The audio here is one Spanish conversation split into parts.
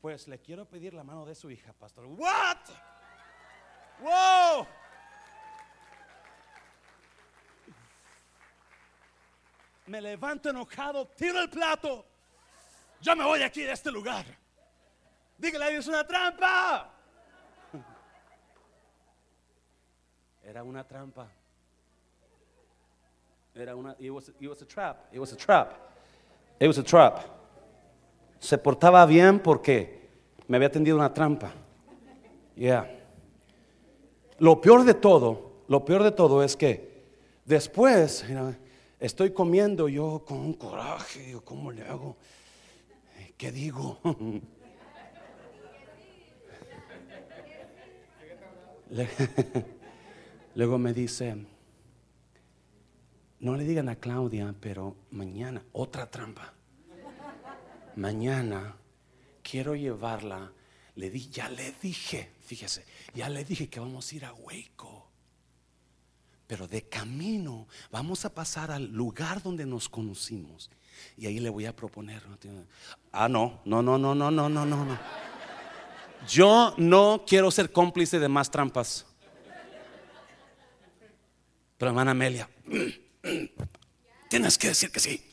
Pues le quiero pedir la mano de su hija, pastor. What? Wow. Me levanto enojado, tiro el plato. Yo me voy aquí de este lugar. Dígale, es una trampa. Era una trampa. Era una, it was, it was a trap. It was a trap. It was a trap. Se portaba bien porque me había tendido una trampa. Yeah. Lo peor de todo, lo peor de todo es que después estoy comiendo yo con un coraje, ¿cómo le hago? ¿Qué digo? Luego me dice, no le digan a Claudia, pero mañana, otra trampa. Mañana quiero llevarla. Le di, ya le dije, fíjese, ya le dije que vamos a ir a Hueco. Pero de camino vamos a pasar al lugar donde nos conocimos. Y ahí le voy a proponer. Ah, no, no, no, no, no, no, no, no. Yo no quiero ser cómplice de más trampas. Pero hermana Amelia, tienes que decir que sí.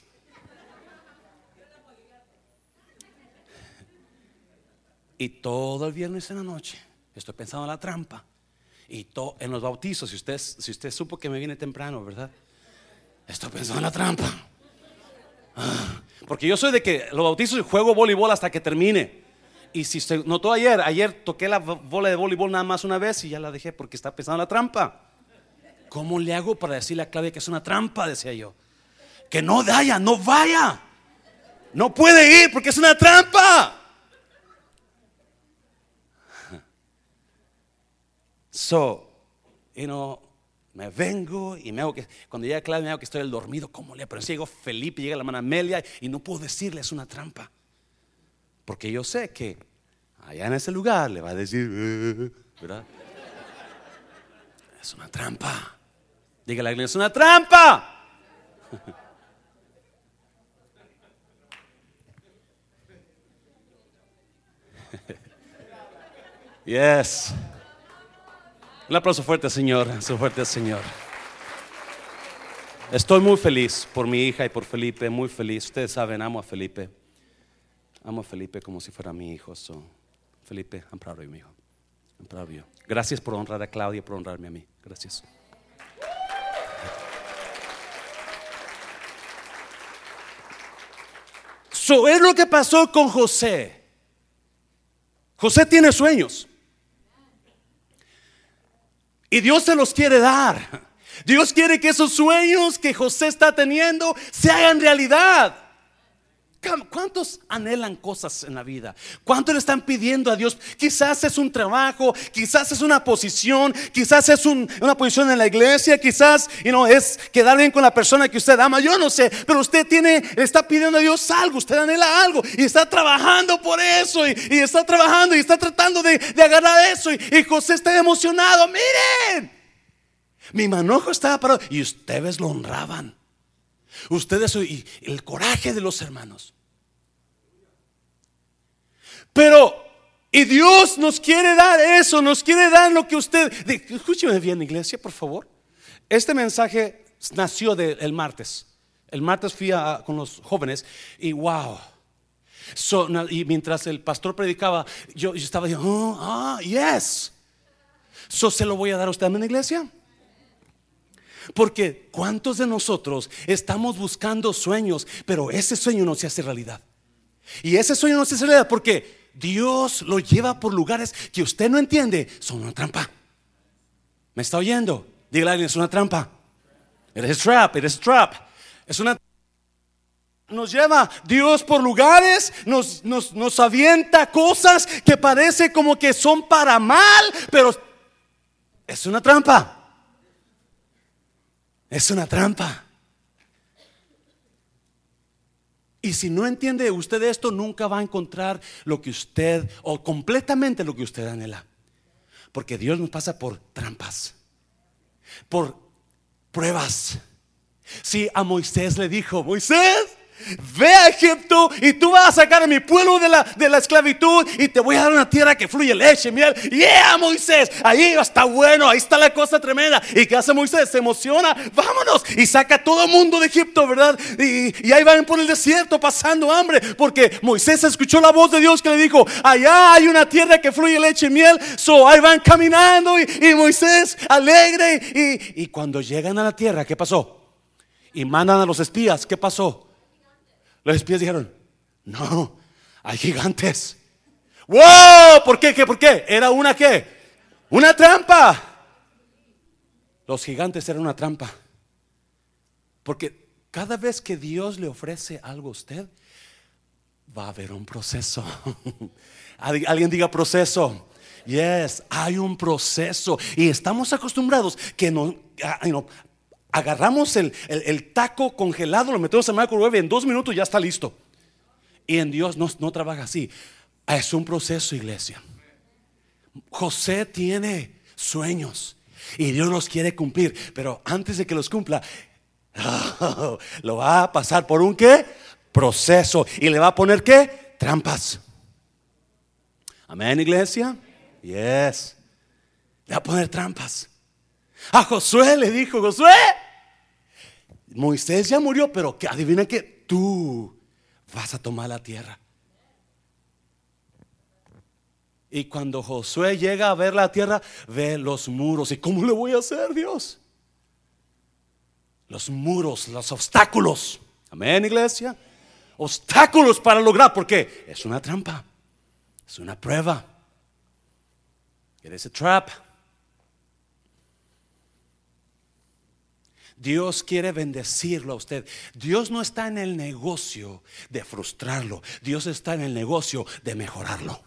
Y todo el viernes en la noche estoy pensando en la trampa. Y todo en los bautizos, si usted, si usted supo que me viene temprano, ¿verdad? Estoy pensando en la trampa. Ah, porque yo soy de que los bautizos y juego voleibol hasta que termine. Y si se notó ayer, ayer toqué la bola de voleibol nada más una vez y ya la dejé porque está pensando en la trampa. ¿Cómo le hago para decirle a Claudia que es una trampa? Decía yo. Que no vaya, no vaya. No puede ir porque es una trampa. So, you know, me vengo y me hago que, cuando llega Claudia me hago que estoy el dormido, ¿cómo le? Pero si llego Felipe, llega la hermana Amelia y no puedo decirle, es una trampa. Porque yo sé que allá en ese lugar le va a decir, eh", ¿verdad? Es una trampa. Dígale a la es una trampa. Yes. Un aplauso fuerte, Señor. Un fuerte, Señor. Estoy muy feliz por mi hija y por Felipe, muy feliz. Ustedes saben, amo a Felipe. Amo a Felipe como si fuera mi hijo. Felipe, I'm proud of mi hijo. I'm proud. Gracias por honrar a Claudia, por honrarme a mí. Gracias. So, es lo que pasó con José. José tiene sueños. Y Dios se los quiere dar. Dios quiere que esos sueños que José está teniendo se hagan realidad. ¿Cuántos anhelan cosas en la vida? ¿Cuántos le están pidiendo a Dios? Quizás es un trabajo, quizás es una posición, quizás es una posición en la iglesia, quizás es quedar bien con la persona que usted ama. Yo no sé, pero usted tiene, está pidiendo a Dios algo, usted anhela algo y está trabajando por eso y, está trabajando y está tratando de, agarrar eso. Y, y José está emocionado. Miren, mi manojo estaba parado y ustedes lo honraban. Ustedes y el coraje de los hermanos. Pero, y Dios nos quiere dar eso, nos quiere dar lo que usted... Escúcheme bien, iglesia, por favor. Este mensaje nació del martes. El martes fui con los jóvenes y wow. y mientras el pastor predicaba, yo, estaba diciendo, oh, ah, yes. So, ¿Se lo voy a dar a usted en la iglesia? Porque ¿cuántos de nosotros estamos buscando sueños, pero ese sueño no se hace realidad? Y ese sueño no se hace realidad porque Dios lo lleva por lugares que usted no entiende, son una trampa. ¿Me está oyendo? Dígale es una trampa. Eres trap, eres trap. Es una nos lleva Dios por lugares, nos, nos, nos avienta cosas que parece como que son para mal, pero es una trampa. Es una trampa. Y si no entiende usted esto, nunca va a encontrar lo que usted, o completamente lo que usted anhela. Porque Dios nos pasa por trampas, por pruebas. Si a Moisés le dijo, Moisés, Ve a Egipto y tú vas a sacar a mi pueblo de la, de la esclavitud y te voy a dar una tierra que fluye leche, miel. Yeah, Moisés, ahí está bueno, ahí está la cosa tremenda. ¿Y qué hace Moisés? Se emociona, vámonos y saca a todo el mundo de Egipto, ¿verdad? Y, ahí van por el desierto pasando hambre porque Moisés escuchó la voz de Dios que le dijo, allá hay una tierra que fluye leche y miel. So ahí van caminando y, Moisés alegre. Y, y cuando llegan a la tierra, ¿qué pasó? Y mandan a los espías, ¿qué pasó? Los espías dijeron, no, hay gigantes. ¡Wow! ¿Por qué? ¿Qué? ¿Por qué? ¿Era una qué? Una trampa. Los gigantes eran una trampa. Porque cada vez que Dios le ofrece algo a usted, va a haber un proceso. Alguien diga proceso. Yes, hay un proceso. Y estamos acostumbrados que no, ah, agarramos el, taco congelado, lo metemos en el microwave en dos minutos ya está listo. Y en Dios no, no trabaja así. Es un proceso, iglesia. José tiene sueños y Dios los quiere cumplir, pero antes de que los cumpla, lo va a pasar por un qué? Proceso y le va a poner qué? Trampas. Amén, iglesia. Yes. Le va a poner trampas. A Josué le dijo, Josué, Moisés ya murió, pero que adivina que tú vas a tomar la tierra. Y cuando Josué llega a ver la tierra, ve los muros. ¿Y cómo le voy a hacer, Dios? Los muros, los obstáculos. Amén, iglesia. Obstáculos para lograr, porque es una trampa, es una prueba. It a trap. Dios quiere bendecirlo a usted. Dios no está en el negocio de frustrarlo. Dios está en el negocio de mejorarlo.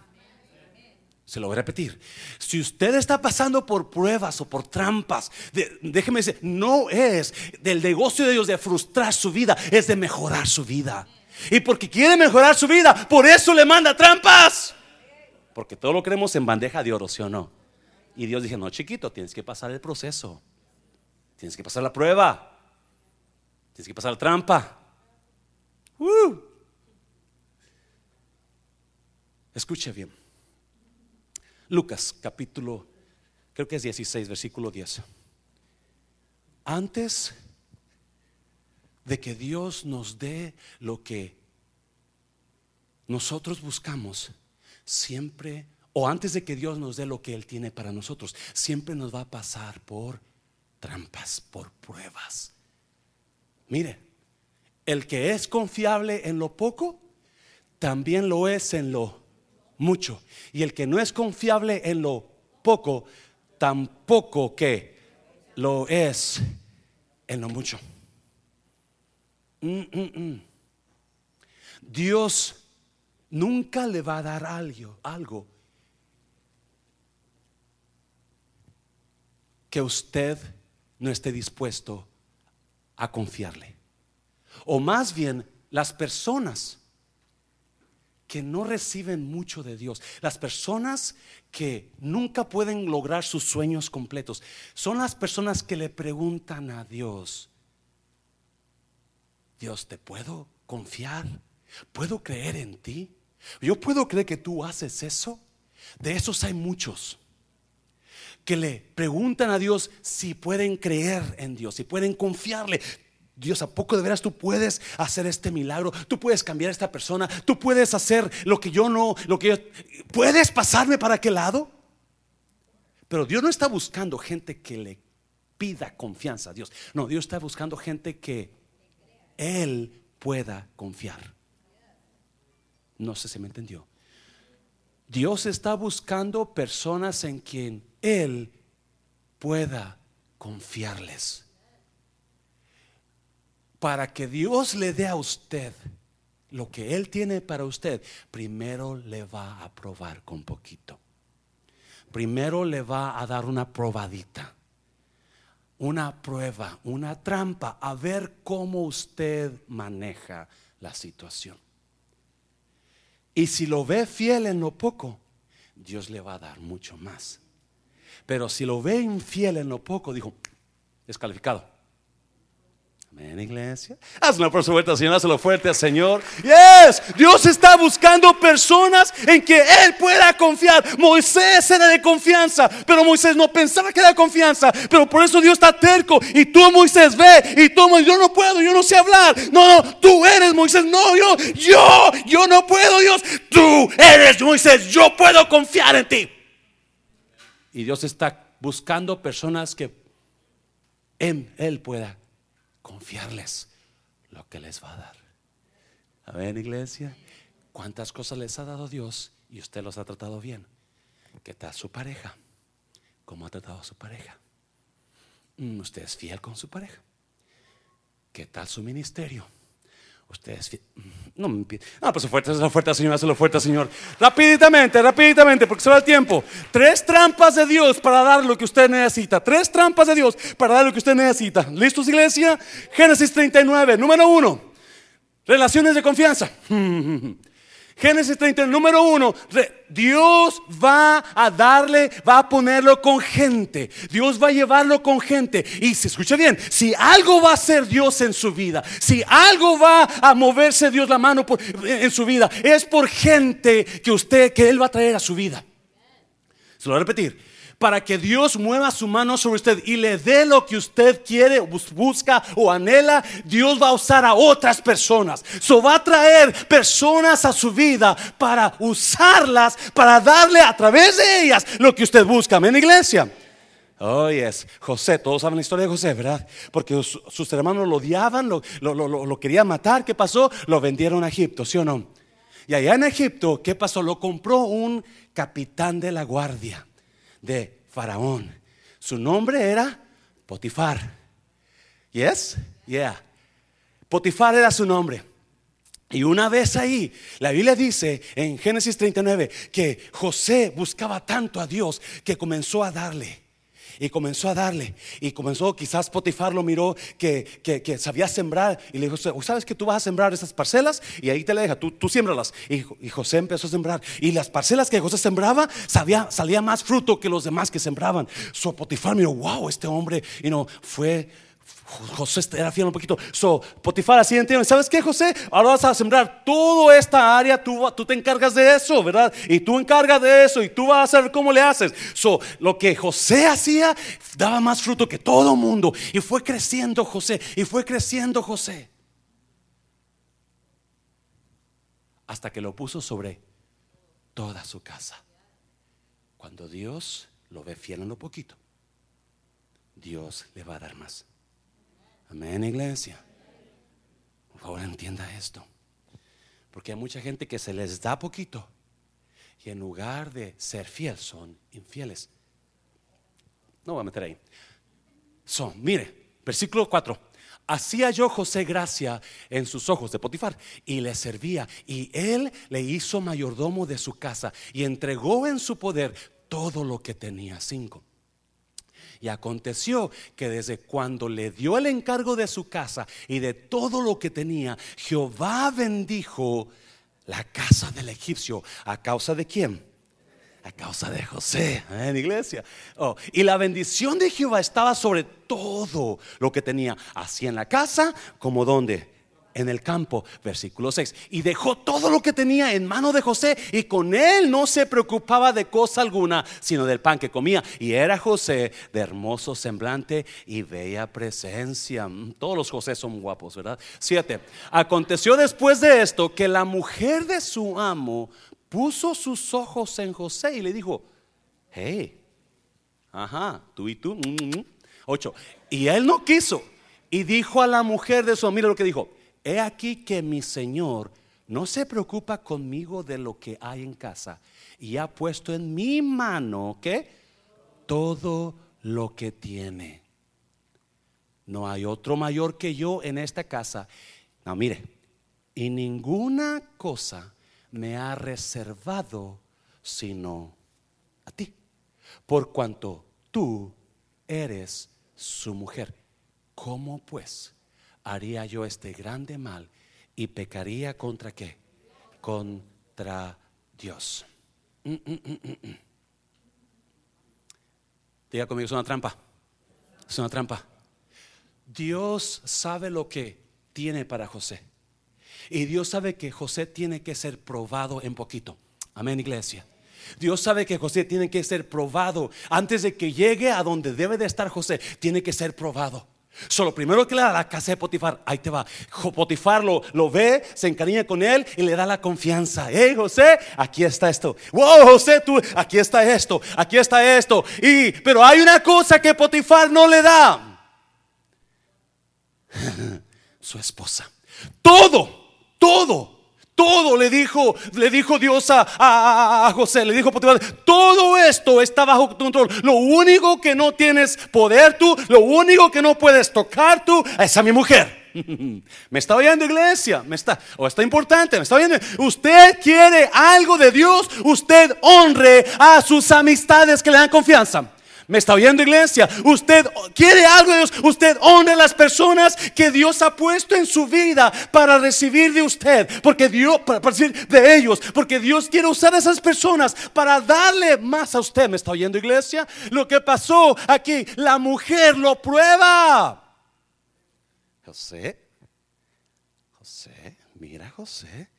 Se lo voy a repetir. Si usted está pasando por pruebas o por trampas, déjeme decir, no es del negocio de Dios de frustrar su vida, es de mejorar su vida. Y porque quiere mejorar su vida, por eso le manda trampas. Porque todo lo queremos en bandeja de oro, ¿sí o no? Y Dios dice, no, chiquito, tienes que pasar el proceso. Tienes que pasar la prueba. Tienes que pasar la trampa. Escuche bien. Lucas capítulo, creo que es 16, versículo 10. Antes de que Dios nos dé lo que nosotros buscamos, siempre, o antes de que Dios nos dé lo que Él tiene para nosotros, siempre nos va a pasar por trampas, por pruebas. Mire, el que es confiable en lo poco, también lo es en lo mucho. Y el que no es confiable en lo poco, tampoco que lo es en lo mucho. Mm, mm, mm. Dios nunca le va a dar algo, algo que usted no esté dispuesto a confiarle. O más bien las personas que no reciben mucho de Dios, las personas que nunca pueden lograr sus sueños completos, son las personas que le preguntan a Dios, Dios, ¿te puedo confiar? ¿Puedo creer en ti? ¿Yo puedo creer que tú haces eso? De esos hay muchos que le preguntan a Dios si pueden creer en Dios, si pueden confiarle. Dios, ¿a poco de veras tú puedes hacer este milagro? Tú puedes cambiar a esta persona, tú puedes hacer lo que yo no, lo que yo, ¿puedes pasarme para aquel lado? Pero Dios no está buscando gente que le pida confianza a Dios. No, Dios está buscando gente que Él pueda confiar. No sé si me entendió. Dios está buscando personas en quien Él pueda confiarles. Para que Dios le dé a usted lo que Él tiene para usted, primero le va a probar con poquito. Primero le va a dar una probadita, una prueba, una trampa, a ver cómo usted maneja la situación. Y si lo ve fiel en lo poco, Dios le va a dar mucho más. Pero si lo ve infiel en lo poco, dijo, descalificado. Amén, iglesia. Hazlo por su fuerte, Señor. Hazlo fuerte Señor. Yes. Dios está buscando personas en que Él pueda confiar. Moisés era de confianza, pero Moisés no pensaba que era de confianza. Pero por eso Dios está terco. Y tú, Moisés, ve. Y tú, yo no puedo, yo no sé hablar. No, no, tú eres Moisés. No, yo, yo, yo no puedo, Dios. Tú eres Moisés. Yo puedo confiar en ti. Y Dios está buscando personas que en Él pueda confiarles lo que les va a dar. A ver, iglesia, cuántas cosas les ha dado Dios y usted los ha tratado bien. ¿Qué tal su pareja? ¿Cómo ha tratado a su pareja? Mm, ¿Usted es fiel con su pareja? ¿Qué tal su ministerio? Ustedes, no me No, pues fuerte, la fuerte, Señor, hazlo fuerte, Señor. Rapiditamente, rapiditamente, porque se va el tiempo. Tres trampas de Dios para dar lo que usted necesita. Tres trampas de Dios para dar lo que usted necesita. ¿Listos, iglesia? Génesis 39, número uno. Relaciones de confianza. Génesis 30, número uno, Dios va a darle, va a ponerlo con gente. Dios va a llevarlo con gente. Y se escucha bien, si algo va a hacer Dios en su vida, si algo va a moverse Dios la mano en su vida, es por gente que usted, que Él va a traer a su vida. Se lo voy a repetir para que Dios mueva su mano sobre usted y le dé lo que usted quiere, busca o anhela, Dios va a usar a otras personas. So va a traer personas a su vida para usarlas, para darle a través de ellas lo que usted busca. Amén, iglesia. Oh, yes. José, todos saben la historia de José, ¿verdad? Porque sus hermanos lo odiaban, lo, lo, lo querían matar. ¿Qué pasó? Lo vendieron a Egipto, ¿sí o no? Y allá en Egipto, ¿qué pasó? Lo compró un capitán de la guardia de Faraón. Su nombre era Potifar. Yes? Yeah. Potifar era su nombre. Y una vez ahí, la Biblia dice en Génesis 39 que José buscaba tanto a Dios que comenzó a darle. Y comenzó a darle. Y comenzó, quizás Potifar lo miró que, que, sabía sembrar. Y le dijo, ¿sabes que tú vas a sembrar esas parcelas? Y ahí te le deja, tú, tú siembralas. Y, José empezó a sembrar. Y las parcelas que José sembraba, sabía, salía más fruto que los demás que sembraban. So Potifar miró, wow, este hombre, y no, fue José era fiel un poquito. So, Potifar así entiende. ¿Sabes qué, José? Ahora vas a sembrar toda esta área. Tú, tú te encargas de eso, ¿verdad? Y tú encargas de eso. Y tú vas a hacer cómo le haces. So, lo que José hacía daba más fruto que todo mundo. Y fue creciendo José. Y fue creciendo José. Hasta que lo puso sobre toda su casa. Cuando Dios lo ve fiel en lo poquito, Dios le va a dar más. Amén, iglesia. Por favor, entienda esto. Porque hay mucha gente que se les da poquito y en lugar de ser fiel son infieles. No voy a meter ahí. Son, mire, versículo 4. Hacía yo José gracia en sus ojos de Potifar y le servía y él le hizo mayordomo de su casa y entregó en su poder todo lo que tenía. Cinco. Y aconteció que desde cuando le dio el encargo de su casa y de todo lo que tenía, Jehová bendijo la casa del egipcio. ¿A causa de quién? A causa de José, ¿eh? en iglesia. Oh, y la bendición de Jehová estaba sobre todo lo que tenía, así en la casa como donde en el campo, versículo 6. Y dejó todo lo que tenía en mano de José y con él no se preocupaba de cosa alguna, sino del pan que comía. Y era José de hermoso semblante y bella presencia. Mm, todos los José son guapos, ¿verdad? 7. Aconteció después de esto que la mujer de su amo puso sus ojos en José y le dijo, hey, ajá, tú y tú. 8. Mm, mm, y él no quiso. Y dijo a la mujer de su amo, mira lo que dijo he aquí que mi Señor no se preocupa conmigo de lo que hay en casa y ha puesto en mi mano que todo lo que tiene. No hay otro mayor que yo en esta casa. No, mire, y ninguna cosa me ha reservado sino a ti, por cuanto tú eres su mujer. ¿Cómo pues? Haría yo este grande mal y pecaría contra qué? Contra Dios. Mm, mm, mm, Diga conmigo, es una trampa. Es una trampa. Dios sabe lo que tiene para José. Y Dios sabe que José tiene que ser probado en poquito. Amén, iglesia. Dios sabe que José tiene que ser probado antes de que llegue a donde debe de estar José. Tiene que ser probado. Solo primero que le da la casa de Potifar, ahí te va. Potifar lo, lo, ve, se encariña con él y le da la confianza. Hey José, aquí está esto. Wow, José, aquí está esto, aquí está esto. Y, pero hay una cosa que Potifar no le da. Su esposa. Todo, todo todo le dijo, le dijo Dios a, José, le dijo Potifar, todo esto está bajo tu control. Lo único que no tienes poder tú, lo único que no puedes tocar tú, es a mi mujer. Me está oyendo iglesia, me está, o está importante, me está oyendo. Usted quiere algo de Dios, usted honre a sus amistades que le dan confianza. ¿Me está oyendo iglesia? Usted quiere algo de Dios. Usted honra a las personas que Dios ha puesto en su vida para recibir de usted. Porque Dios, para, recibir de ellos. Porque Dios quiere usar a esas personas para darle más a usted. ¿Me está oyendo iglesia? Lo que pasó aquí, la mujer lo prueba. José, José, mira José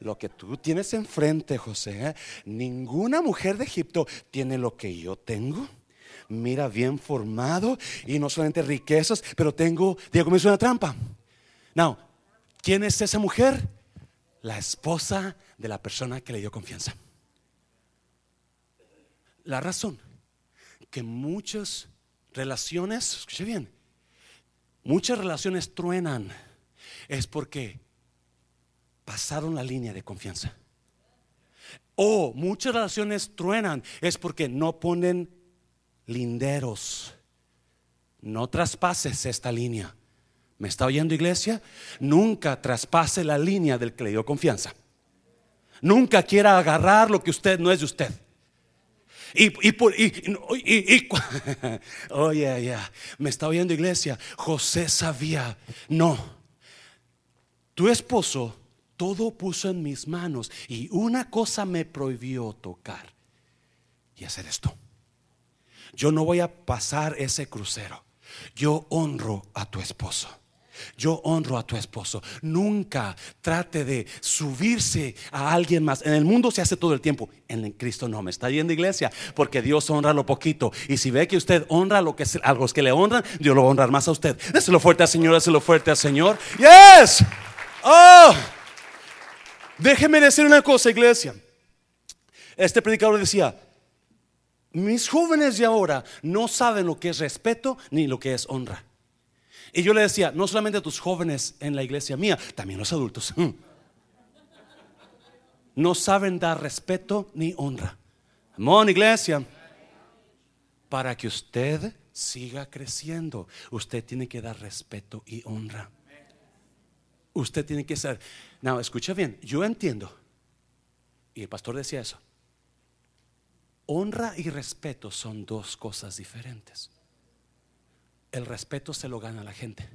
lo que tú tienes enfrente, José. Ninguna mujer de Egipto tiene lo que yo tengo mira bien formado y no solamente riquezas, pero tengo, Diego me hizo una trampa. Now, ¿quién es esa mujer? La esposa de la persona que le dio confianza. La razón que muchas relaciones, escuche bien, muchas relaciones truenan es porque pasaron la línea de confianza. O muchas relaciones truenan es porque no ponen linderos. No traspases esta línea. ¿Me está oyendo iglesia? Nunca traspase la línea del que le dio confianza. Nunca quiera agarrar lo que usted no es de usted. Y, y, y, y oye, ya, me está oyendo iglesia. José sabía, no, tu esposo todo puso en mis manos y una cosa me prohibió tocar y hacer esto. Yo no voy a pasar ese crucero. Yo honro a tu esposo. Yo honro a tu esposo. Nunca trate de subirse a alguien más. En el mundo se hace todo el tiempo. En Cristo no. Me está yendo iglesia. Porque Dios honra lo poquito. Y si ve que usted honra lo que a los que le honran, Dios lo va a honrar más a usted. Déselo fuerte al Señor. Déselo fuerte al Señor. Yes. Oh. Déjeme decir una cosa, iglesia. Este predicador decía: mis jóvenes de ahora no saben lo que es respeto ni lo que es honra. Y yo le decía, no solamente a tus jóvenes en la iglesia mía, también los adultos. No saben dar respeto ni honra. Amón, iglesia. Para que usted siga creciendo, usted tiene que dar respeto y honra. Usted tiene que ser. No, escucha bien, yo entiendo. Y el pastor decía eso. Honra y respeto son dos cosas diferentes. El respeto se lo gana la gente.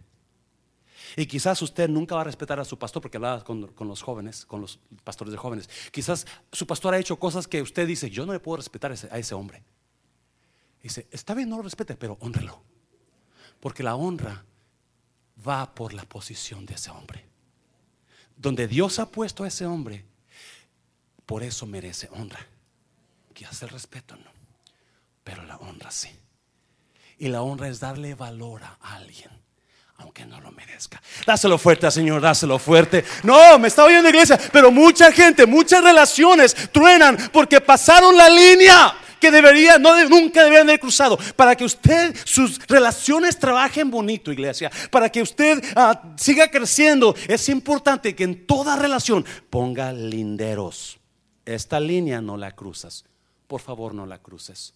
Y quizás usted nunca va a respetar a su pastor porque hablaba con, los jóvenes, con los pastores de jóvenes. Quizás su pastor ha hecho cosas que usted dice, yo no le puedo respetar a ese, hombre. Dice, está bien, no lo respete, pero honrelo. Porque la honra va por la posición de ese hombre. Donde Dios ha puesto a ese hombre, por eso merece honra hace el respeto no, pero la honra sí. Y la honra es darle valor a alguien, aunque no lo merezca. Dáselo fuerte Señor, dáselo fuerte. No, me está oyendo iglesia, pero mucha gente, muchas relaciones truenan porque pasaron la línea que debería, no, nunca deberían haber cruzado. Para que usted, sus relaciones trabajen bonito, iglesia. Para que usted ah, siga creciendo, es importante que en toda relación ponga linderos. Esta línea no la cruzas por favor no la cruces.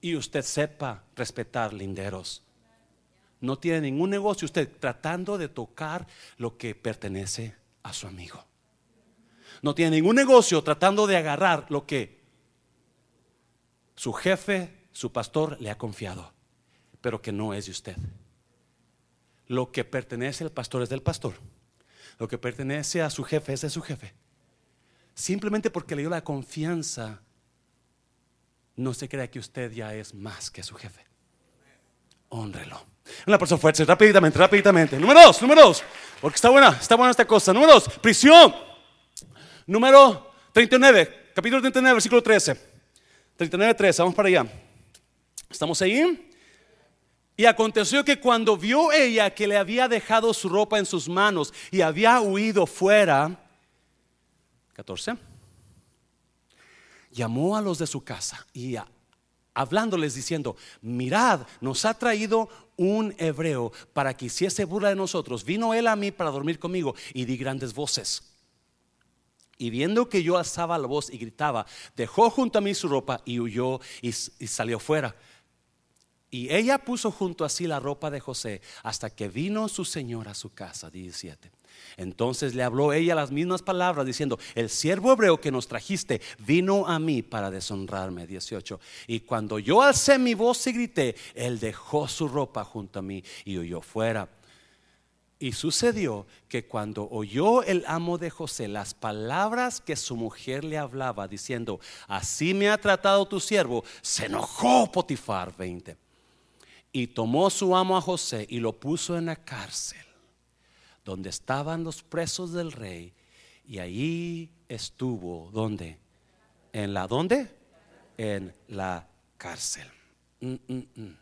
Y usted sepa respetar linderos. No tiene ningún negocio usted tratando de tocar lo que pertenece a su amigo. No tiene ningún negocio tratando de agarrar lo que su jefe, su pastor le ha confiado, pero que no es de usted. Lo que pertenece al pastor es del pastor. Lo que pertenece a su jefe es de su jefe. Simplemente porque le dio la confianza no se crea que usted ya es más que su jefe. honrelo. Una persona fuerte, rápidamente, rápidamente. Número dos, número dos. Porque está buena, está buena esta cosa. Número dos, prisión. Número 39, capítulo 39, versículo 13. 39, 13, vamos para allá. ¿Estamos ahí? Y aconteció que cuando vio ella que le había dejado su ropa en sus manos y había huido fuera, 14, llamó a los de su casa y hablándoles diciendo, mirad, nos ha traído un hebreo para que hiciese burla de nosotros. Vino él a mí para dormir conmigo y di grandes voces. Y viendo que yo alzaba la voz y gritaba, dejó junto a mí su ropa y huyó y, y salió fuera. Y ella puso junto a sí la ropa de José hasta que vino su señor a su casa. 17. Entonces le habló ella las mismas palabras diciendo, el siervo hebreo que nos trajiste vino a mí para deshonrarme. 18. Y cuando yo alcé mi voz y grité, él dejó su ropa junto a mí y huyó fuera. Y sucedió que cuando oyó el amo de José las palabras que su mujer le hablaba, diciendo, así me ha tratado tu siervo, se enojó Potifar 20 y tomó su amo a José y lo puso en la cárcel, donde estaban los presos del rey. Y allí estuvo, ¿dónde? ¿En la dónde? En la cárcel. Mm, mm, mm.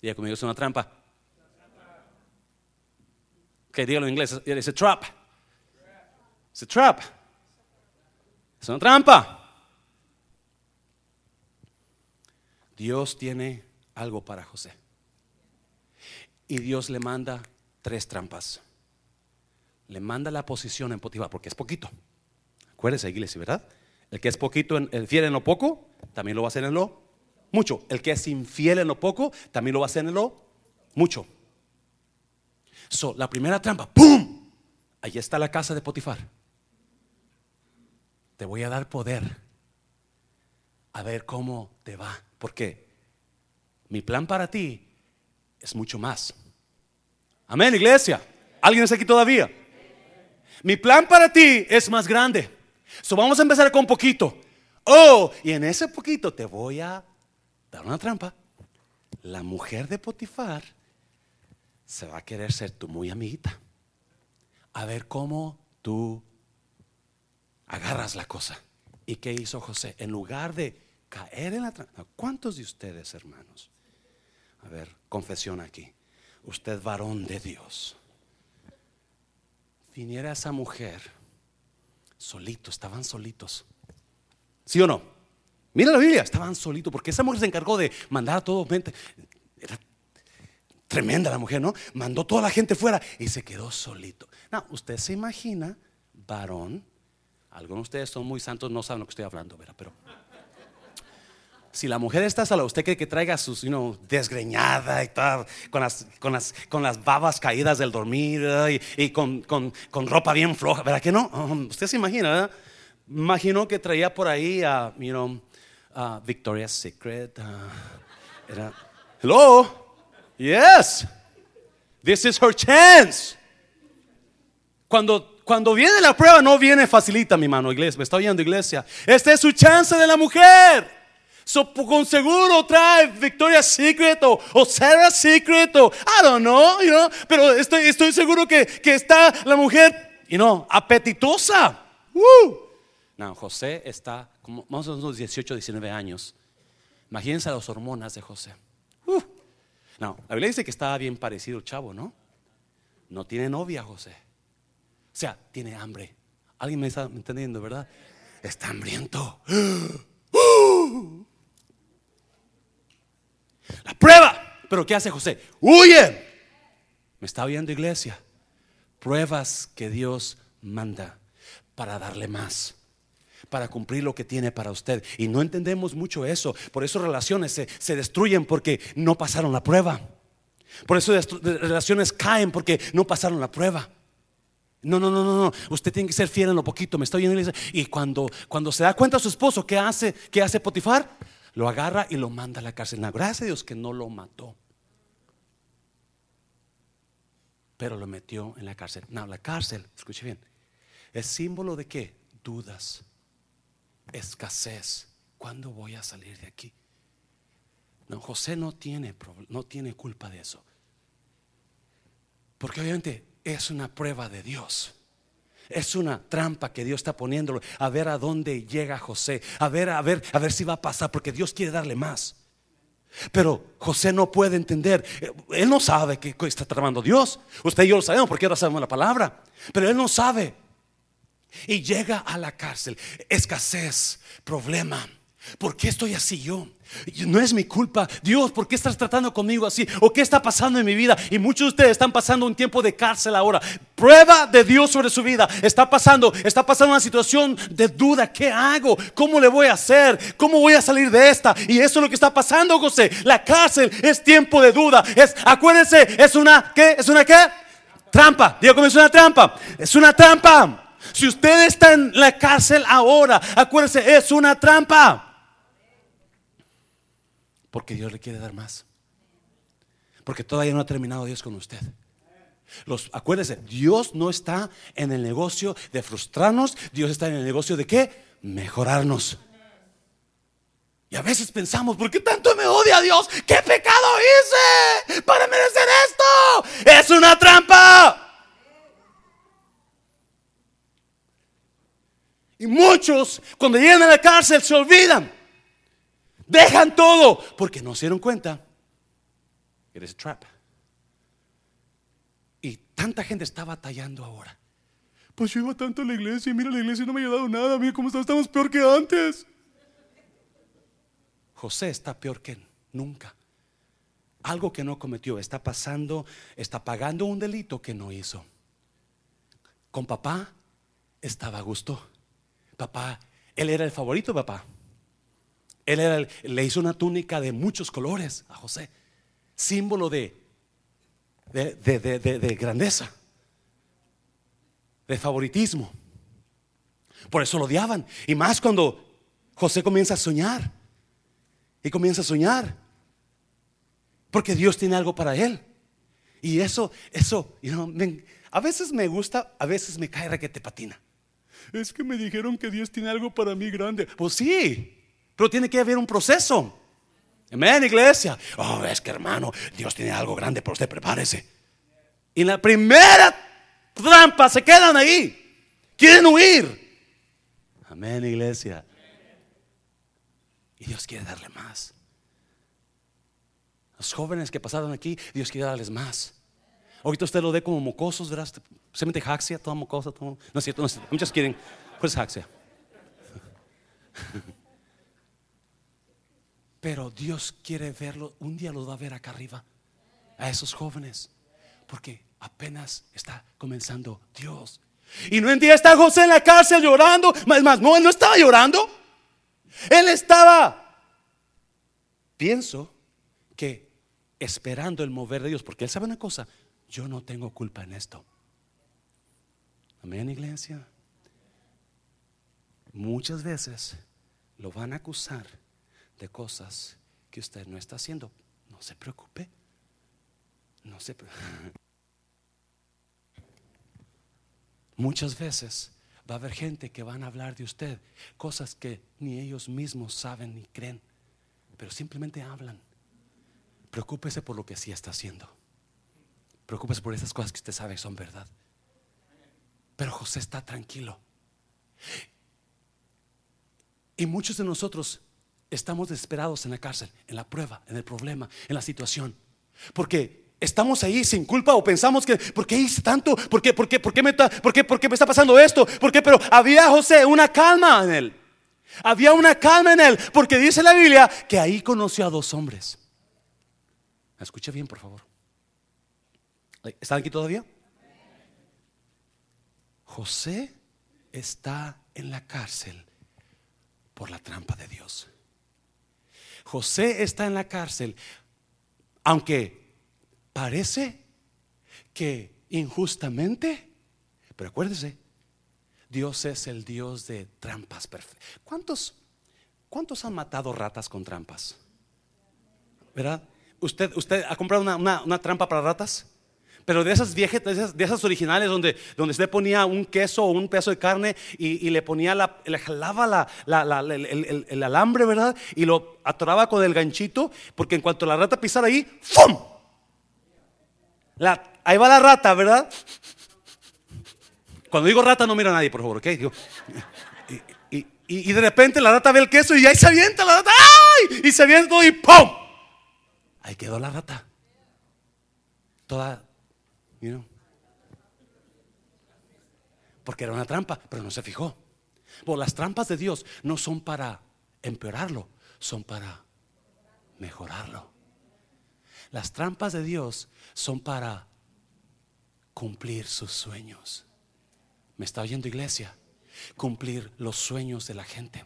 Diga conmigo, es una trampa. Que dígalo en inglés, es a trap. Es a trap. Es una trampa. Dios tiene algo para José. Y Dios le manda tres trampas. Le manda la posición en Potifar, porque es poquito. Acuérdese, iglesia, ¿verdad? El que es poquito, el fiel en lo poco, también lo va a hacer en lo mucho. El que es infiel en lo poco, también lo va a hacer en lo mucho. So, la primera trampa, ¡pum! Ahí está la casa de Potifar. Te voy a dar poder. A ver cómo te va. Porque mi plan para ti es mucho más. Amén, iglesia. ¿Alguien está aquí todavía? Mi plan para ti es más grande. So vamos a empezar con poquito. Oh, y en ese poquito te voy a dar una trampa. La mujer de Potifar se va a querer ser tu muy amiguita. A ver cómo tú agarras la cosa. ¿Y qué hizo José? En lugar de caer en la trampa. ¿Cuántos de ustedes, hermanos? A ver, confesión aquí. Usted, varón de Dios, viniera esa mujer solito, estaban solitos. ¿Sí o no? Mira la Biblia, estaban solitos, porque esa mujer se encargó de mandar a todos. Era tremenda la mujer, ¿no? Mandó toda la gente fuera y se quedó solito. No, usted se imagina, varón, algunos de ustedes son muy santos, no saben lo que estoy hablando, ¿verdad? Pero si la mujer está sola, ¿usted cree que traiga sus, you desgreñada y tal, con las, con las, con las babas caídas del dormir y, con, ropa bien floja? ¿Verdad que no? Um, usted se imagina, ¿verdad? Imagino que traía por ahí a, you know, Victoria's Secret. hello, yes, this is her chance. Cuando, cuando viene la prueba, no viene facilita, mi mano, iglesia. Me está oyendo, iglesia. Esta es su chance de la mujer. So, con seguro trae Victoria's Secret o, o Sarah's Secret o I don't know, you know, pero estoy, estoy seguro que, que está la mujer, you know, apetitosa. No, José está como más o menos 18, 19 años. Imagínense las hormonas de José. No, la Biblia dice que estaba bien parecido el chavo, ¿no? No tiene novia José. O sea, tiene hambre. Alguien me está entendiendo, ¿verdad? Está hambriento. La prueba. Pero ¿qué hace José? Huye. Me está viendo iglesia. Pruebas que Dios manda para darle más para cumplir lo que tiene para usted. Y no entendemos mucho eso. Por eso relaciones se, se destruyen porque no pasaron la prueba. Por eso relaciones caen porque no pasaron la prueba. No, no, no, no, no. Usted tiene que ser fiel en lo poquito. Me estoy viendo y cuando, cuando se da cuenta su esposo, ¿qué hace? ¿Qué hace Potifar? Lo agarra y lo manda a la cárcel. gracias a Dios que no lo mató. Pero lo metió en la cárcel. No, la cárcel, escuche bien, es símbolo de qué? Dudas, escasez. ¿Cuándo voy a salir de aquí? No, José no tiene, no tiene culpa de eso. Porque obviamente es una prueba de Dios. Es una trampa que Dios está poniéndolo a ver a dónde llega José, a ver, a ver, a ver si va a pasar, porque Dios quiere darle más. Pero José no puede entender, él no sabe qué está tramando Dios. Usted y yo lo sabemos porque ahora sabemos la palabra, pero él no sabe. Y llega a la cárcel, escasez, problema. ¿Por qué estoy así yo? No es mi culpa. Dios, ¿por qué estás tratando conmigo así? ¿O qué está pasando en mi vida? Y muchos de ustedes están pasando un tiempo de cárcel ahora. Prueba de Dios sobre su vida. Está pasando, está pasando una situación de duda. ¿Qué hago? ¿Cómo le voy a hacer? ¿Cómo voy a salir de esta? Y eso es lo que está pasando, José. La cárcel es tiempo de duda. Es, acuérdense, es una, ¿qué? ¿Es una qué? Trampa. Digo, ¿cómo es una trampa? Es una trampa. Si usted está en la cárcel ahora, acuérdese, es una trampa. Porque Dios le quiere dar más. Porque todavía no ha terminado Dios con usted. Los, acuérdese, Dios no está en el negocio de frustrarnos, Dios está en el negocio de qué? Mejorarnos. Y a veces pensamos, ¿por qué tanto me odia Dios? ¿Qué pecado hice para merecer esto? Es una trampa. Y muchos cuando llegan a la cárcel se olvidan Dejan todo porque no se dieron cuenta. Eres trap. Y tanta gente está batallando ahora. Pues yo iba tanto a la iglesia y mira, la iglesia no me ha ayudado nada. Mira cómo estamos, estamos peor que antes. José está peor que nunca. Algo que no cometió, está pasando, está pagando un delito que no hizo. Con papá estaba a gusto. Papá, él era el favorito, papá. Él le hizo una túnica de muchos colores a José, símbolo de, de, de, grandeza, de favoritismo. Por eso lo odiaban. Y más cuando José comienza a soñar. Y comienza a soñar. Porque Dios tiene algo para él. Y eso, eso, a veces me gusta, a veces me cae te patina. Es que me dijeron que Dios tiene algo para mí grande. Pues sí, pero tiene que haber un proceso. Amén, iglesia. Oh, es que hermano, Dios tiene algo grande para usted, prepárese. Y en la primera trampa se quedan ahí. Quieren huir. Amén, iglesia. Y Dios quiere darle más. Los jóvenes que pasaron aquí, Dios quiere darles más. Ahorita usted lo ve como mocosos, ¿verdad? Se mete jaxia, todo mocoso, todo. No es cierto, no es cierto. Muchos quieren. Pues jaxia. Pero Dios quiere verlo, un día los va a ver acá arriba, a esos jóvenes, porque apenas está comenzando Dios. Y no día está José en la cárcel llorando, más, más, no, él no estaba llorando, él estaba, pienso que esperando el mover de Dios, porque él sabe una cosa, yo no tengo culpa en esto. Amén, iglesia. Muchas veces lo van a acusar de cosas que usted no está haciendo. No se preocupe. No se Muchas veces va a haber gente que van a hablar de usted cosas que ni ellos mismos saben ni creen, pero simplemente hablan. Preocúpese por lo que sí está haciendo. Preocúpese por esas cosas que usted sabe son verdad. Pero José está tranquilo. Y muchos de nosotros estamos desesperados en la cárcel, en la prueba, en el problema, en la situación. Porque estamos ahí sin culpa o pensamos que, ¿por qué hice tanto? ¿Por qué, por qué, por qué, me, está, por qué, por qué me está pasando esto? ¿Por qué? Pero había José una calma en él. Había una calma en él, porque dice la Biblia que ahí conoció a dos hombres. Escucha bien, por favor. ¿Están aquí todavía? José está en la cárcel por la trampa de Dios. José está en la cárcel, aunque parece que injustamente, pero acuérdese, Dios es el Dios de trampas perfectas. ¿Cuántos, ¿Cuántos han matado ratas con trampas? ¿Verdad? ¿Usted, usted ha comprado una, trampa para ratas? Pero de esas viejas, de esas, originales donde, donde usted ponía un queso o un pedazo de carne y, le ponía la, le jalaba el, alambre, ¿verdad? Y lo atoraba con el ganchito, porque en cuanto la rata pisara ahí, ¡fum! ahí va la rata, ¿verdad? Cuando digo rata no mira a nadie, por favor, ¿ok? y, de repente la rata ve el queso y ahí se avienta la rata, ¡ay! Y se avienta y ¡pum! Ahí quedó la rata. Toda, Porque era una trampa, pero no se fijó. Pues las trampas de Dios no son para empeorarlo, son para mejorarlo. Las trampas de Dios son para cumplir sus sueños. ¿Me está oyendo iglesia? Cumplir los sueños de la gente.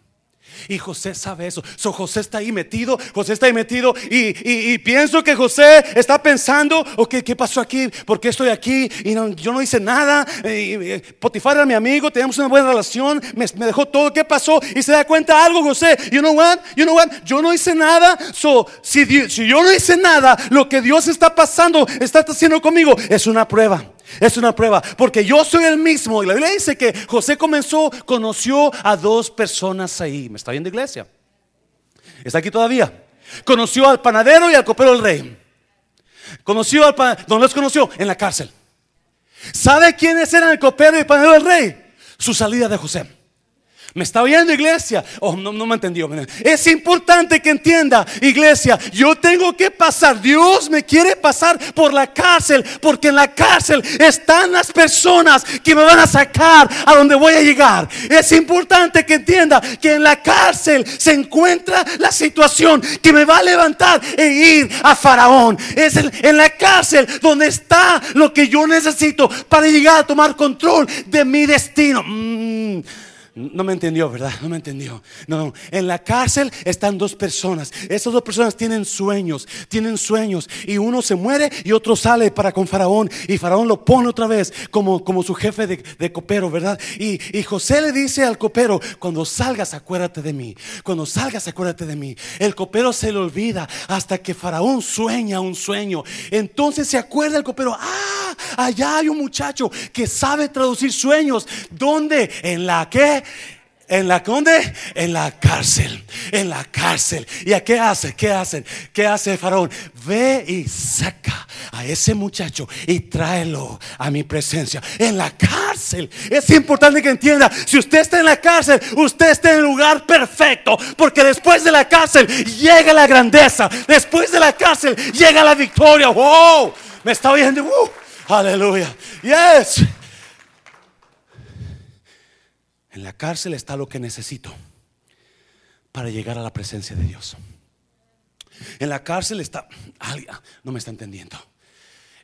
Y José sabe eso. So, José está ahí metido, José está ahí metido y, pienso que José está pensando, ok, ¿qué pasó aquí? ¿Por qué estoy aquí? Y yo no hice nada. Y, Potifar era mi amigo, teníamos una buena relación, me, dejó todo, ¿qué pasó? Y se da cuenta algo, José, you know what, you know what, yo no hice nada. So, si, si yo no hice nada, lo que Dios está pasando, está haciendo conmigo, es una prueba. Es una prueba, porque yo soy el mismo. Y la Biblia dice que José comenzó, conoció a dos personas ahí. ¿Me está viendo iglesia? ¿Está aquí todavía? Conoció al panadero y al copero del rey. Conoció al panadero. ¿Dónde los conoció? En la cárcel. ¿Sabe quiénes eran el copero y el panadero del rey? Su salida de José. ¿Me está oyendo iglesia? Oh, no, no me entendió. Es importante que entienda, iglesia, yo tengo que pasar. Dios me quiere pasar por la cárcel, porque en la cárcel están las personas que me van a sacar a donde voy a llegar. Es importante que entienda que en la cárcel se encuentra la situación que me va a levantar e ir a Faraón. Es en, la cárcel donde está lo que yo necesito para llegar a tomar control de mi destino. Mm. No me entendió, ¿verdad? No me entendió. No, en la cárcel están dos personas. Esas dos personas tienen sueños, tienen sueños. Y uno se muere y otro sale para con Faraón. Y Faraón lo pone otra vez como, como su jefe de, copero, ¿verdad? Y, y, José le dice al copero, cuando salgas acuérdate de mí. Cuando salgas acuérdate de mí. El copero se le olvida hasta que Faraón sueña un sueño. Entonces se acuerda el copero, ah, allá hay un muchacho que sabe traducir sueños. ¿Dónde? En la que ¿En la conde? En la cárcel. En la cárcel. ¿Y a qué hace? ¿Qué hacen? ¿Qué hace Faraón? Ve y saca a ese muchacho y tráelo a mi presencia. En la cárcel. Es importante que entienda. Si usted está en la cárcel, usted está en el lugar perfecto. Porque después de la cárcel llega la grandeza. Después de la cárcel llega la victoria. ¡Wow! ¿Me está oyendo? ¡Uh! Aleluya. Yes. En la cárcel está lo que necesito para llegar a la presencia de Dios. En la cárcel está, no me está entendiendo.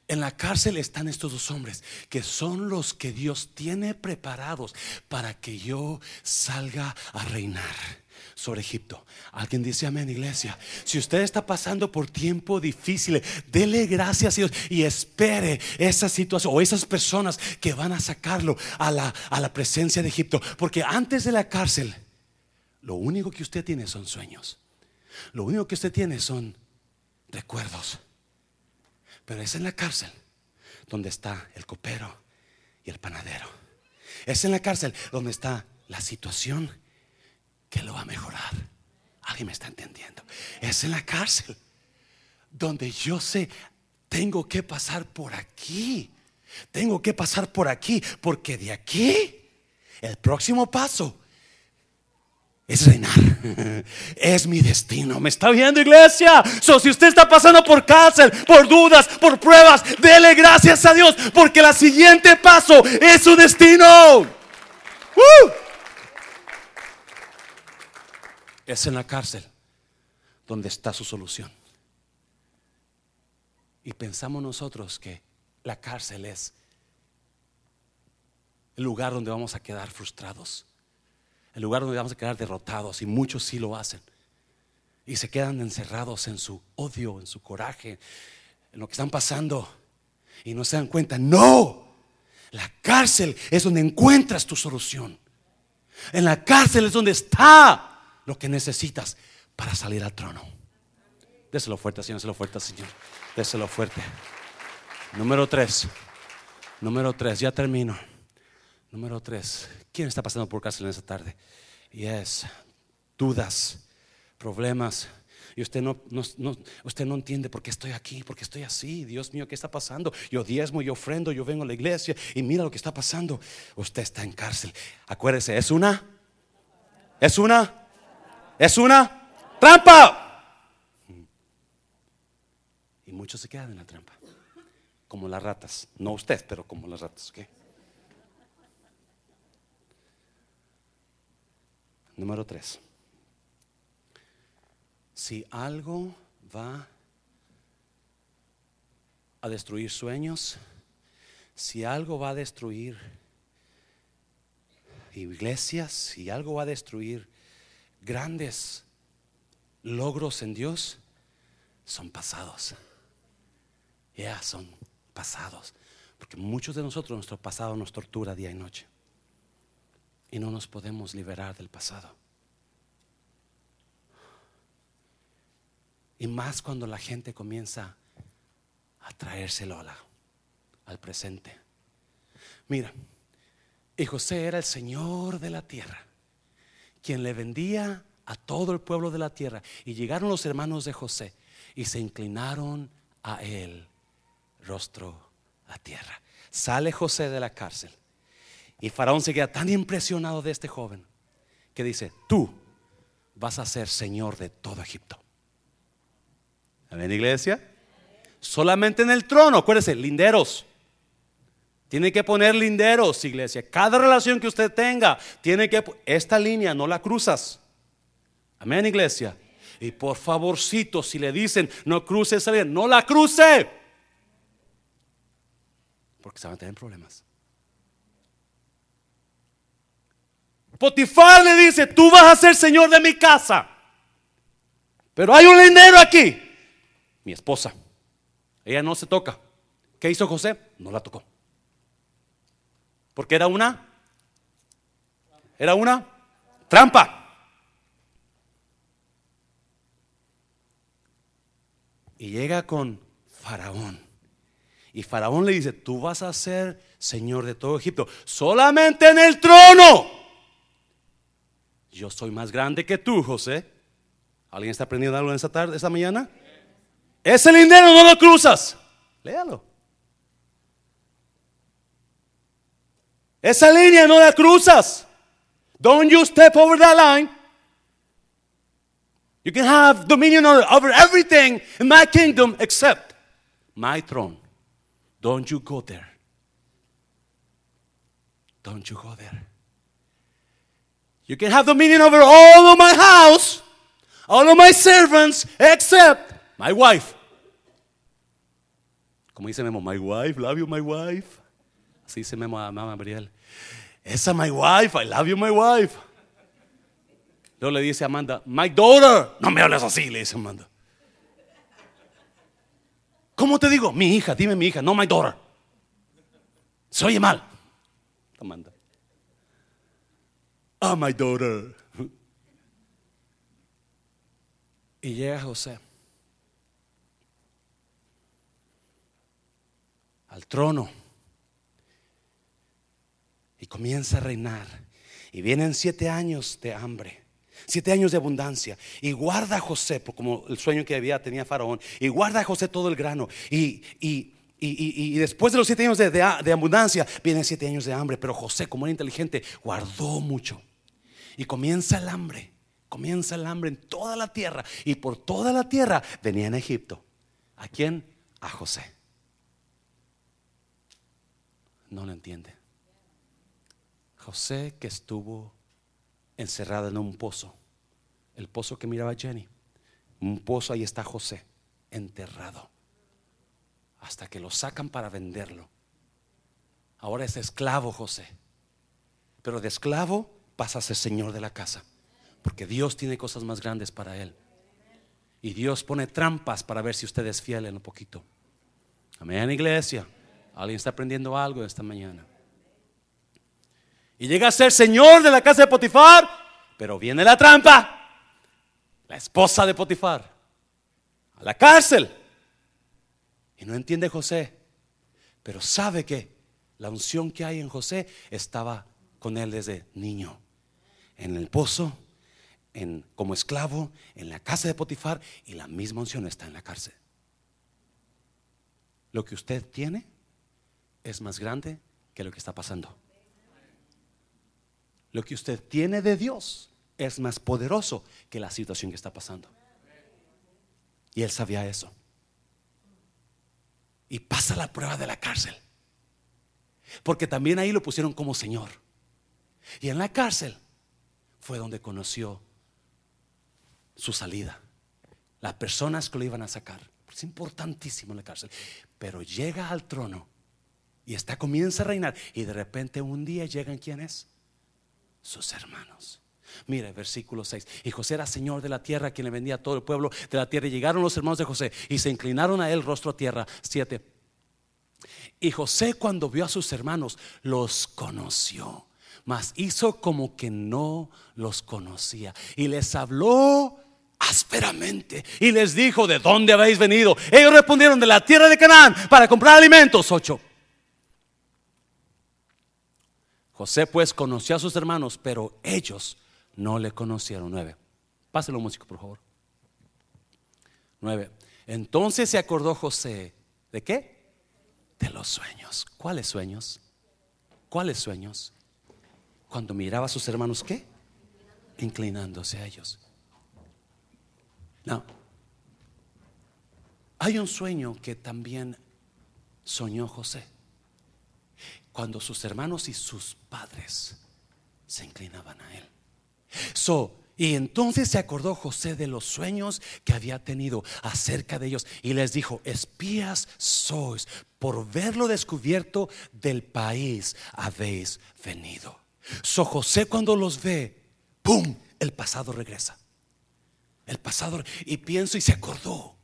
En la cárcel están estos dos hombres que son los que Dios tiene preparados para que yo salga a reinar sobre Egipto. Alguien dice amén, iglesia. Si usted está pasando por tiempo difícil, dele gracias a Dios y espere esa situación o esas personas que van a sacarlo a la, a la presencia de Egipto. Porque antes de la cárcel, lo único que usted tiene son sueños. Lo único que usted tiene son recuerdos. Pero es en la cárcel donde está el copero y el panadero. Es en la cárcel donde está la situación que lo va a mejorar. Alguien me está entendiendo. Es en la cárcel donde yo sé, tengo que pasar por aquí. Tengo que pasar por aquí, porque de aquí el próximo paso es reinar. Es mi destino. ¿Me está viendo, iglesia? So, si usted está pasando por cárcel, por dudas, por pruebas, dele gracias a Dios, porque el siguiente paso es su destino. Es en la cárcel donde está su solución. Y pensamos nosotros que la cárcel es el lugar donde vamos a quedar frustrados, el lugar donde vamos a quedar derrotados, y muchos sí lo hacen. Y se quedan encerrados en su odio, en su coraje, en lo que están pasando, y no se dan cuenta. No, la cárcel es donde encuentras tu solución. En la cárcel es donde está lo que necesitas para salir al trono. Déselo fuerte, Señor, déselo fuerte, Señor. Déselo fuerte. Número tres. Número tres, ya termino. Número tres. ¿Quién está pasando por cárcel en esta tarde? Yes. Dudas, problemas. Y usted no, usted no entiende por qué estoy aquí, por qué estoy así. Dios mío, ¿qué está pasando? Yo diezmo, yo ofrendo, yo vengo a la iglesia y mira lo que está pasando. Usted está en cárcel. Acuérdese, es una, es una, es una trampa. Y muchos se quedan en la trampa como las ratas. No usted, pero como las ratas. Número tres. Si algo va a destruir sueños, si algo va a destruir iglesias, si algo va a destruir grandes logros en Dios, son pasados. Ya son pasados. Porque muchos de nosotros, nuestro pasado nos tortura día y noche. Y no nos podemos liberar del pasado. Y más cuando la gente comienza a traérselo al presente. Mira, y José era el Señor de la tierra, quien le vendía a todo el pueblo de la tierra. Y llegaron los hermanos de José y se inclinaron a él rostro a tierra. Sale José de la cárcel y Faraón se queda tan impresionado de este joven que dice, tú vas a ser señor de todo Egipto. Amén, iglesia. Solamente en el trono, acuérdese, linderos. Tiene que poner linderos, iglesia. Cada relación que usted tenga, tiene que... Esta línea no la cruzas. Amén, iglesia. Y por favorcito, si le dicen, no cruce esa línea, no la cruce porque se van a tener problemas. Potifar le dice, tú vas a ser señor de mi casa. Pero hay un lindero aquí. Mi esposa. Ella no se toca. ¿Qué hizo José? No la tocó. Porque era una. Era una trampa. Y llega con Faraón. Y Faraón le dice, tú vas a ser Señor de todo Egipto, solamente en el trono. Yo soy más grande que tú, José. ¿Alguien está aprendiendo algo en esta tarde, esta mañana? Ese lindero no lo cruzas. Léalo. Esa línea no la cruzas. Don't you step over that line. You can have dominion over everything in my kingdom except my throne. Don't you go there. Don't you go there. You can have dominion over all of my house, all of my servants, except my wife. Como dice Memo, my wife, love you, my wife. Así dice a mamá Gabriel. Esa my wife, I love you, my wife. Luego le dice a Amanda, my daughter. No me hables así, le dice Amanda. ¿Cómo te digo? Mi hija, dime mi hija, no my daughter. Se oye mal. Amanda. Ah, my daughter. Y llega José al trono y comienza a reinar. Y vienen siete años de hambre. Siete años de abundancia. Y guarda a José, como el sueño que había tenía Faraón. Y guarda a José todo el grano. Y, y, después de los siete años de, de, abundancia, vienen siete años de hambre. Pero José, como era inteligente, guardó mucho. Y comienza el hambre. Comienza el hambre en toda la tierra. Y por toda la tierra venía en Egipto. ¿A quién? A José. No lo entiende. José que estuvo encerrado en un pozo el pozo que miraba Jenny. Un pozo, ahí está José, enterrado. Hasta que lo sacan para venderlo. Ahora es esclavo José. Pero de esclavo pasa a ser señor de la casa. Porque Dios tiene cosas más grandes para él. Y Dios pone trampas para ver si usted es fiel en un poquito. Amén, iglesia. Alguien está aprendiendo algo esta mañana. Y llega a ser señor de la casa de Potifar, pero viene la trampa la esposa de Potifar, a la cárcel. Y no entiende José Pero sabe que la unción que hay en José estaba con él desde niño. En el pozo, en, como esclavo, en la casa de Potifar y la misma unción está en la cárcel. Lo que usted tiene es más grande que lo que está pasando. Lo que usted tiene de Dios es más poderoso que la situación que está pasando. Y él sabía eso. Y pasa la prueba de la cárcel. Porque también ahí lo pusieron como Señor. Y en la cárcel fue donde conoció su salida. Las personas que lo iban a sacar. Es importantísimo en la cárcel. Pero llega al trono y está comienza a reinar. Y de repente un día llegan quienes? Sus hermanos. Mire, versículo 6. Y José era señor de la tierra, quien le vendía a todo el pueblo de la tierra. Y llegaron los hermanos de José y se inclinaron a él rostro a tierra. 7. Y José cuando vio a sus hermanos, los conoció, mas hizo como que no los conocía. Y les habló ásperamente y les dijo, ¿de dónde habéis venido? Ellos respondieron, de la tierra de Canaán, para comprar alimentos. 8. José pues conoció a sus hermanos, pero ellos no le conocieron. 9. Páselo músico, por favor. 9. Entonces se acordó José, ¿de qué? de los sueños. ¿Cuáles sueños? ¿Cuáles sueños? Cuando miraba a sus hermanos, ¿qué? Inclinándose a ellos. No. Hay un sueño que también soñó José. Cuando sus hermanos y sus padres se inclinaban a él. So, y entonces se acordó José de los sueños que había tenido acerca de ellos y les dijo, espías sois, por verlo descubierto del país habéis venido. So José cuando los ve, ¡pum! El pasado regresa. El pasado, y pienso y se acordó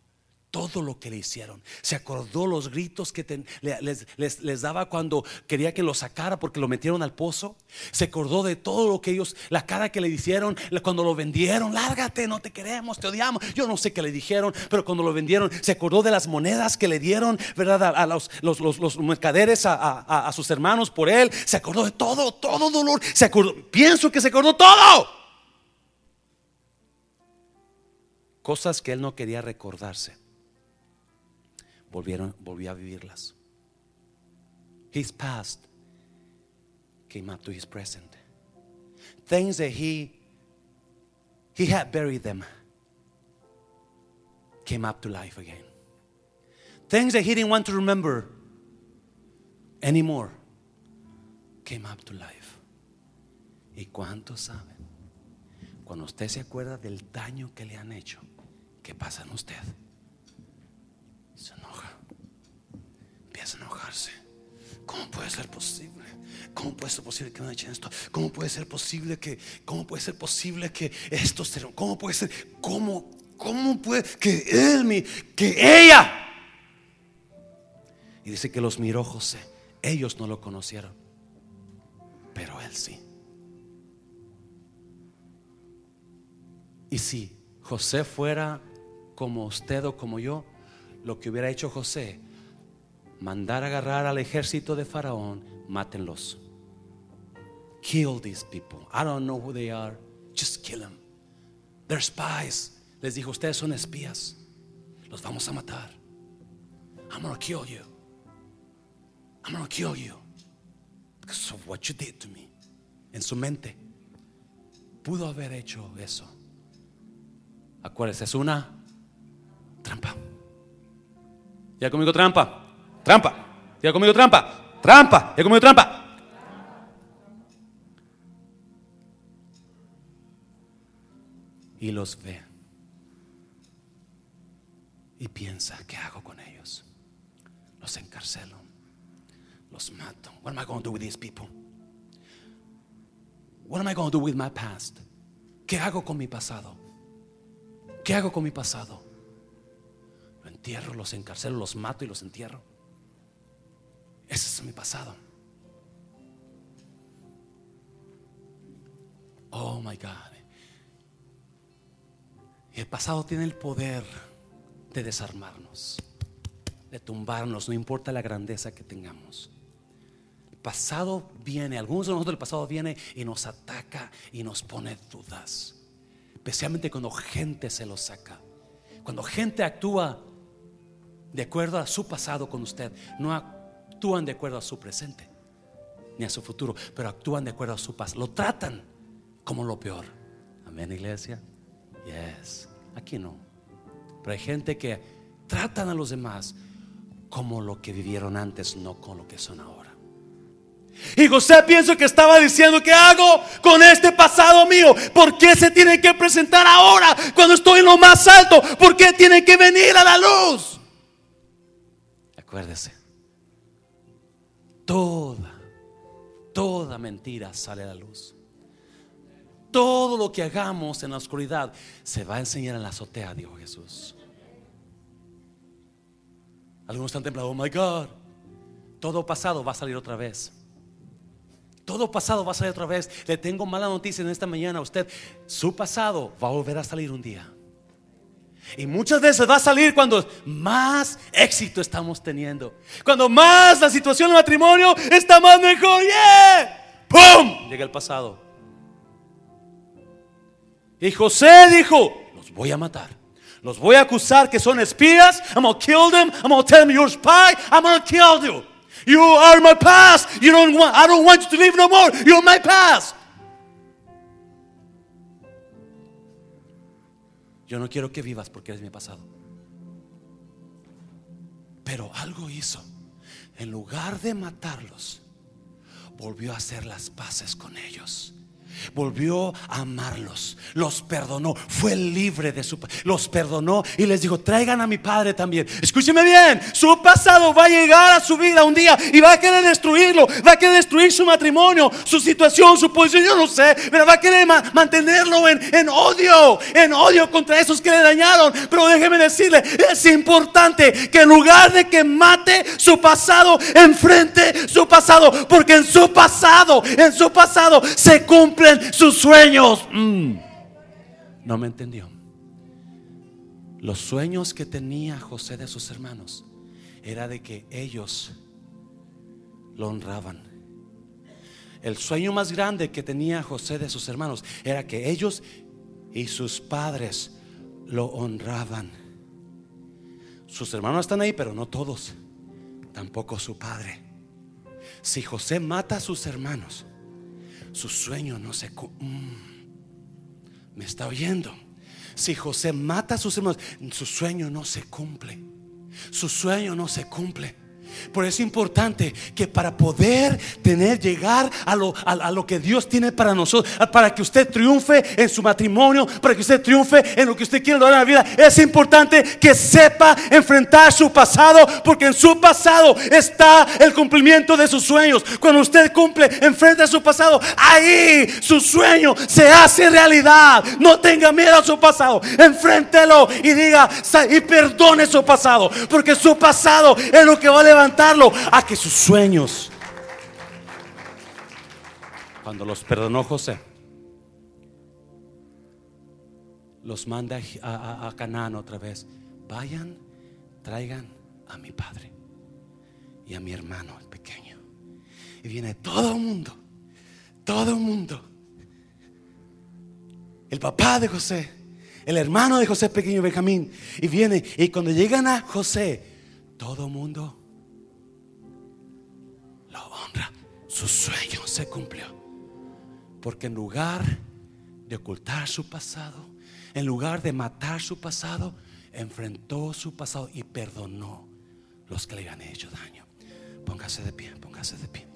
todo lo que le hicieron. Se acordó los gritos que les, daba cuando quería que lo sacara porque lo metieron al pozo. Se acordó de todo lo que ellos, la cara que le hicieron cuando lo vendieron. Lárgate, no te queremos, te odiamos. Yo no sé qué le dijeron, pero cuando lo vendieron, se acordó de las monedas que le dieron, ¿verdad? A, los, los, mercaderes, a, a sus hermanos por él. Se acordó de todo, todo dolor. Se acordó, pienso que se acordó todo. Cosas que él no quería recordarse volvieron, volvió a vivirlas. His past came up to his present. Things that he he had buried them came up to life again. Things that he didn't want to remember anymore came up to life. ¿Y cuántos saben? Cuando usted se acuerda del daño que le han hecho, ¿qué pasa en usted? Se enoja. ¿Cómo puede ser posible? ¿Cómo puede ser posible que me echen esto? ¿Cómo puede ser posible que, cómo puede ser posible que esto se, cómo puede ser, cómo, cómo puede que él, mi, que ella? Y dice que los miró José. Ellos no lo conocieron, pero él sí. Y si José fuera como usted o como yo, lo que hubiera hecho José, mandar a agarrar al ejército de Faraón, mátenlos. Kill these people. I don't know who they are. Just kill them. They're spies. Les dijo, ustedes son espías. Los vamos a matar. I'm going to kill you. I'm going to kill you. Because of what you did to me. En su mente. Pudo haber hecho eso. Acuérdense, es una trampa. Ya conmigo trampa. Trampa. Ya conmigo trampa. Trampa. Ya conmigo trampa. Y los ve. Y piensa, ¿qué hago con ellos? Los encarcelo. Los mato. What am I going to do with these people? What am I going to do with my past? ¿Qué hago con mi pasado? ¿Qué hago con mi pasado? entierro, los encarcelo, los mato y los entierro. Ese es mi pasado. Oh my God. El pasado tiene el poder de desarmarnos. de tumbarnos, no importa la grandeza que tengamos. El pasado viene, algunos de nosotros del pasado viene y nos ataca y nos pone dudas. Especialmente cuando gente se lo saca. Cuando gente actúa de acuerdo a su pasado con usted, no actúan de acuerdo a su presente ni a su futuro, pero actúan de acuerdo a su pasado. Lo tratan como lo peor. Amén, iglesia. Yes. Aquí no. Pero hay gente que tratan a los demás como lo que vivieron antes, no con lo que son ahora. Y José pienso que estaba diciendo, ¿qué hago con este pasado mío? ¿Por qué se tiene que presentar ahora cuando estoy en lo más alto? ¿Por qué tiene que venir a la luz? Acuérdese, toda, toda mentira sale a la luz. Todo lo que hagamos en la oscuridad se va a enseñar en la azotea, dijo Jesús. Algunos están templados, oh my God. Todo pasado va a salir otra vez. Todo pasado va a salir otra vez. Le tengo mala noticia en esta mañana a usted. Su pasado va a volver a salir un día. Y muchas veces va a salir cuando más éxito estamos teniendo. Cuando más la situación del matrimonio está más mejor. ¡Yeah! ¡Pum! Llega el pasado. Y José dijo, los voy a matar. Los voy a acusar que son espías. I'm to kill them. I'm to tell them you're a spy. I'm to kill you. You are my past. You don't want, I don't want you to live no more. You're my past. Yo no quiero que vivas porque eres mi pasado. Pero algo hizo. En lugar de matarlos, volvió a hacer las paces con ellos volvió a amarlos, los perdonó, fue libre de su los perdonó y les dijo, traigan a mi padre también. Escúcheme bien, su pasado va a llegar a su vida un día y va a querer destruirlo, va a querer destruir su matrimonio, su situación, su posición, yo no sé, pero va a querer mantenerlo en, en odio, en odio contra esos que le dañaron. Pero déjeme decirle, es importante que en lugar de que mate su pasado, enfrente su pasado, porque en su pasado, en su pasado se cumple sus sueños. Mm. No me entendió. Los sueños que tenía José de sus hermanos era de que ellos lo honraban. El sueño más grande que tenía José de sus hermanos era que ellos y sus padres lo honraban. Sus hermanos están ahí, pero no todos. Tampoco su padre. Si José mata a sus hermanos, su sueño no se mm, me está oyendo. Si José mata a sus hermanos, su sueño no se cumple. Su sueño no se cumple. Por eso es importante que para poder tener, llegar a lo, a, lo, que Dios tiene para nosotros, para que usted triunfe en su matrimonio, para que usted triunfe en lo que usted quiere lograr en la vida, es importante que sepa enfrentar su pasado, porque en su pasado está el cumplimiento de sus sueños. Cuando usted cumple, enfrenta su pasado, ahí su sueño se hace realidad. No tenga miedo a su pasado, enfréntelo y diga y perdone su pasado, porque su pasado es lo que va a levantar a que sus sueños. Cuando los perdonó José, los manda a, a, Canaán otra vez. Vayan, traigan a mi padre y a mi hermano, el pequeño. Y viene todo el mundo, todo el mundo. El papá de José, el hermano de José pequeño Benjamín. Y viene, y cuando llegan a José, todo el mundo su sueño se cumplió. Porque en lugar de ocultar su pasado, en lugar de matar su pasado, enfrentó su pasado y perdonó los que le habían hecho daño. Póngase de pie, póngase de pie.